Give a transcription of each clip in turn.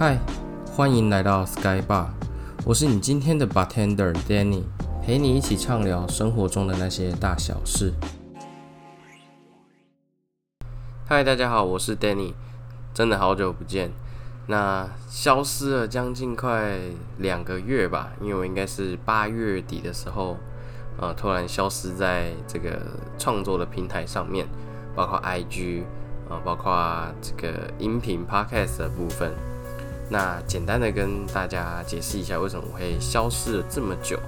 嗨，欢迎来到 Sky Bar，我是你今天的 bartender Danny，陪你一起畅聊生活中的那些大小事。嗨，大家好，我是 Danny，真的好久不见，那消失了将近快两个月吧，因为我应该是八月底的时候，呃，突然消失在这个创作的平台上面，包括 IG，啊，包括这个音频 Podcast 的部分。那简单的跟大家解释一下，为什么我会消失了这么久。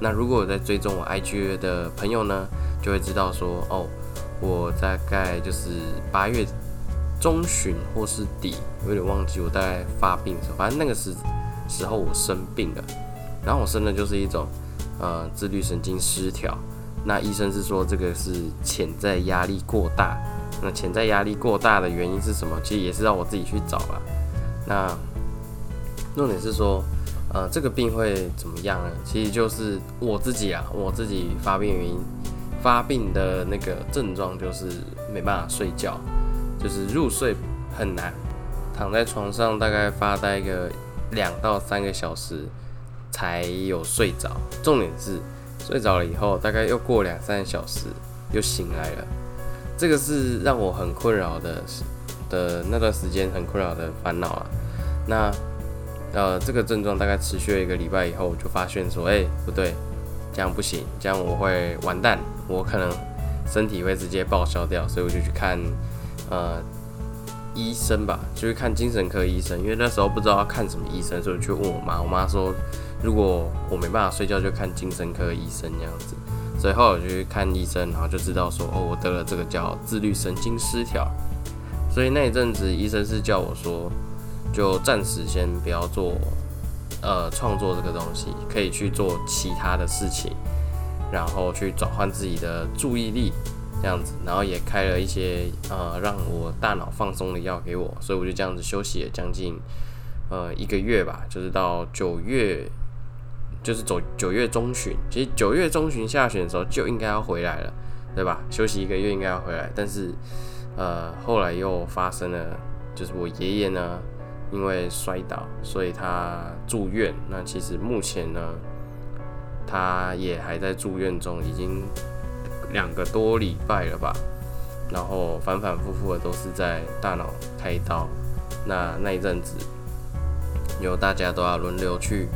那如果有在追踪我 IG 的朋友呢，就会知道说，哦，我大概就是八月中旬或是底，有点忘记我大概发病的时候，反正那个时时候我生病了。然后我生的就是一种呃自律神经失调。那医生是说这个是潜在压力过大。那潜在压力过大的原因是什么？其实也是让我自己去找了。那重点是说，呃，这个病会怎么样呢？其实就是我自己啊，我自己发病原因，发病的那个症状就是没办法睡觉，就是入睡很难，躺在床上大概发呆个两到三个小时才有睡着。重点是睡着了以后，大概又过两三个小时又醒来了，这个是让我很困扰的的那段时间很困扰的烦恼啊。那呃，这个症状大概持续了一个礼拜以后，我就发现说，哎，不对，这样不行，这样我会完蛋，我可能身体会直接报销掉，所以我就去看呃医生吧，就去看精神科医生，因为那时候不知道要看什么医生，所以去问我妈，我妈说如果我没办法睡觉，就看精神科医生这样子，所以后来我就去看医生，然后就知道说，哦，我得了这个叫自律神经失调，所以那一阵子医生是叫我说。就暂时先不要做，呃，创作这个东西，可以去做其他的事情，然后去转换自己的注意力，这样子，然后也开了一些呃让我大脑放松的药给我，所以我就这样子休息了将近呃一个月吧，就是到九月，就是走九月中旬，其实九月中旬下旬的时候就应该要回来了，对吧？休息一个月应该要回来，但是呃后来又发生了，就是我爷爷呢。因为摔倒，所以他住院。那其实目前呢，他也还在住院中，已经两个多礼拜了吧。然后反反复复的都是在大脑开刀。那那一阵子，有大家都要轮流去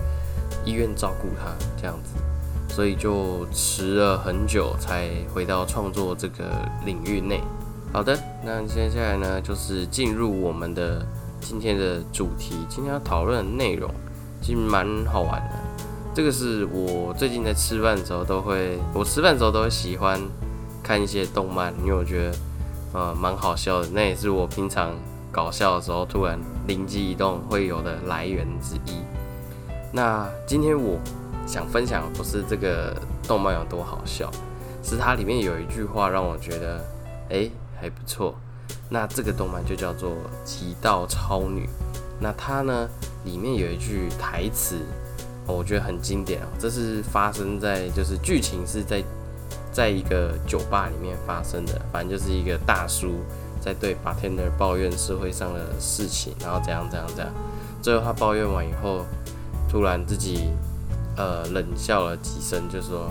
医院照顾他，这样子，所以就迟了很久才回到创作这个领域内。好的，那接下来呢，就是进入我们的。今天的主题，今天要讨论的内容其实蛮好玩的。这个是我最近在吃饭的时候都会，我吃饭的时候都会喜欢看一些动漫，因为我觉得呃蛮好笑的。那也是我平常搞笑的时候突然灵机一动会有的来源之一。那今天我想分享的不是这个动漫有多好笑，是它里面有一句话让我觉得哎还不错。那这个动漫就叫做《极道超女》，那它呢里面有一句台词，我觉得很经典啊。这是发生在就是剧情是在在一个酒吧里面发生的，反正就是一个大叔在对 bartender 抱怨社会上的事情，然后怎样怎样怎样。最后他抱怨完以后，突然自己呃冷笑了几声，就说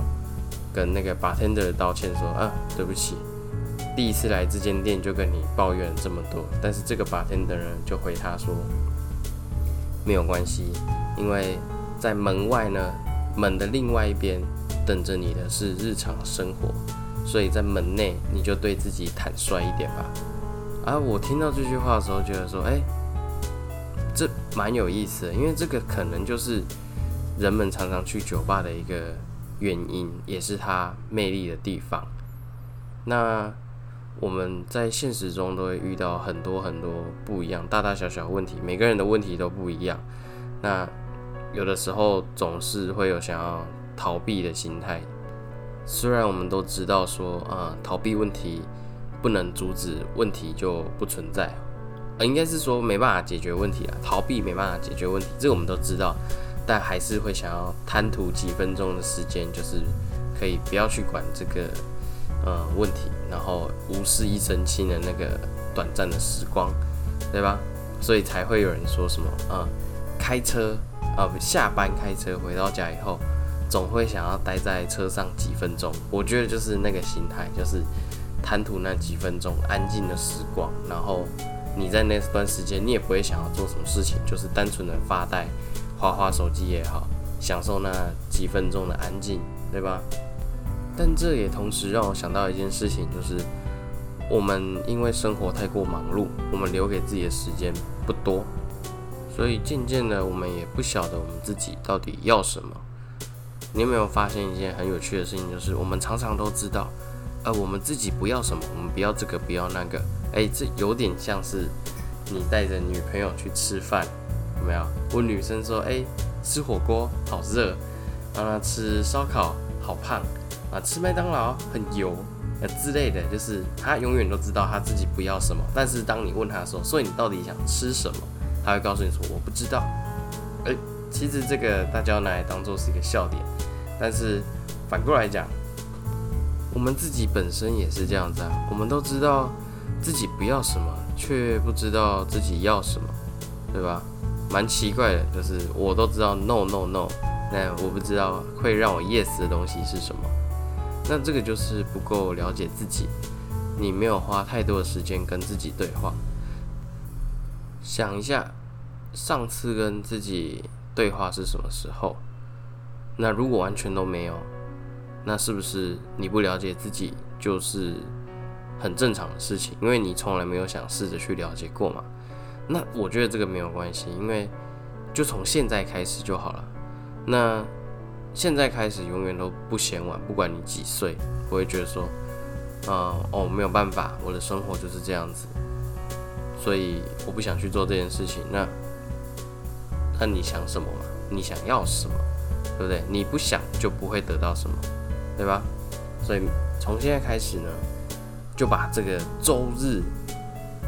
跟那个 bartender 道歉说啊对不起。第一次来这间店就跟你抱怨这么多，但是这个八天的人就回他说没有关系，因为在门外呢，门的另外一边等着你的是日常生活，所以在门内你就对自己坦率一点吧。而我听到这句话的时候，觉得说，哎，这蛮有意思的，因为这个可能就是人们常常去酒吧的一个原因，也是它魅力的地方。那。我们在现实中都会遇到很多很多不一样、大大小小问题，每个人的问题都不一样。那有的时候总是会有想要逃避的心态。虽然我们都知道说啊，逃避问题不能阻止问题就不存在，呃，应该是说没办法解决问题啊，逃避没办法解决问题，这个我们都知道，但还是会想要贪图几分钟的时间，就是可以不要去管这个。呃，问题，然后无视一生轻的那个短暂的时光，对吧？所以才会有人说什么啊，开车啊，下班开车回到家以后，总会想要待在车上几分钟。我觉得就是那个心态，就是贪图那几分钟安静的时光，然后你在那段时间，你也不会想要做什么事情，就是单纯的发呆、花花手机也好，享受那几分钟的安静，对吧？但这也同时让我想到一件事情，就是我们因为生活太过忙碌，我们留给自己的时间不多，所以渐渐的，我们也不晓得我们自己到底要什么。你有没有发现一件很有趣的事情？就是我们常常都知道，呃，我们自己不要什么，我们不要这个，不要那个。哎，这有点像是你带着女朋友去吃饭，有没有？问女生说，哎，吃火锅好热，让她吃烧烤好胖。啊，吃麦当劳很油，呃之类的，就是他永远都知道他自己不要什么，但是当你问他说，所以你到底想吃什么，他会告诉你说我不知道。诶，其实这个大家拿来当做是一个笑点，但是反过来讲，我们自己本身也是这样子啊，我们都知道自己不要什么，却不知道自己要什么，对吧？蛮奇怪的，就是我都知道 no no no，那我不知道会让我 yes 的东西是什么。那这个就是不够了解自己，你没有花太多的时间跟自己对话。想一下，上次跟自己对话是什么时候？那如果完全都没有，那是不是你不了解自己就是很正常的事情？因为你从来没有想试着去了解过嘛。那我觉得这个没有关系，因为就从现在开始就好了。那。现在开始永远都不嫌晚，不管你几岁，不会觉得说，啊哦没有办法，我的生活就是这样子，所以我不想去做这件事情。那那你想什么嘛？你想要什么，对不对？你不想就不会得到什么，对吧？所以从现在开始呢，就把这个周日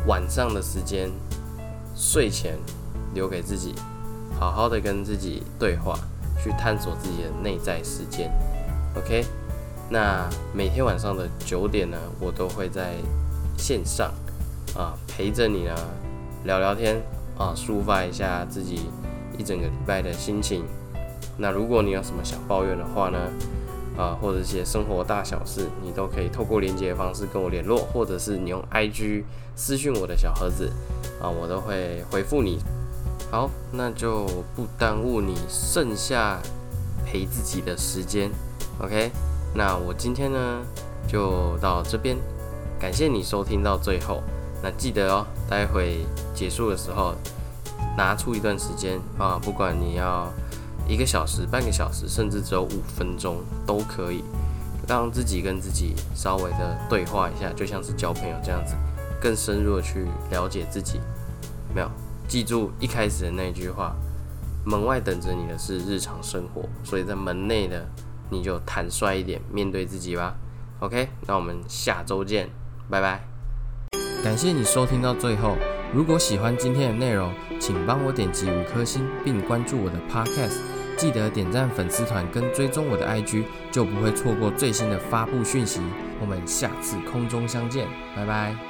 晚上的时间，睡前留给自己，好好的跟自己对话。去探索自己的内在世界，OK？那每天晚上的九点呢，我都会在线上啊陪着你呢聊聊天啊，抒发一下自己一整个礼拜的心情。那如果你有什么想抱怨的话呢，啊或者一些生活大小事，你都可以透过连接的方式跟我联络，或者是你用 IG 私讯我的小盒子啊，我都会回复你。好，那就不耽误你剩下陪自己的时间，OK？那我今天呢就到这边，感谢你收听到最后。那记得哦，待会结束的时候拿出一段时间啊，不管你要一个小时、半个小时，甚至只有五分钟都可以，让自己跟自己稍微的对话一下，就像是交朋友这样子，更深入的去了解自己，没有？记住一开始的那句话，门外等着你的是日常生活，所以在门内的你就坦率一点面对自己吧。OK，那我们下周见，拜拜。感谢你收听到最后，如果喜欢今天的内容，请帮我点击五颗星并关注我的 Podcast，记得点赞粉丝团跟追踪我的 IG，就不会错过最新的发布讯息。我们下次空中相见，拜拜。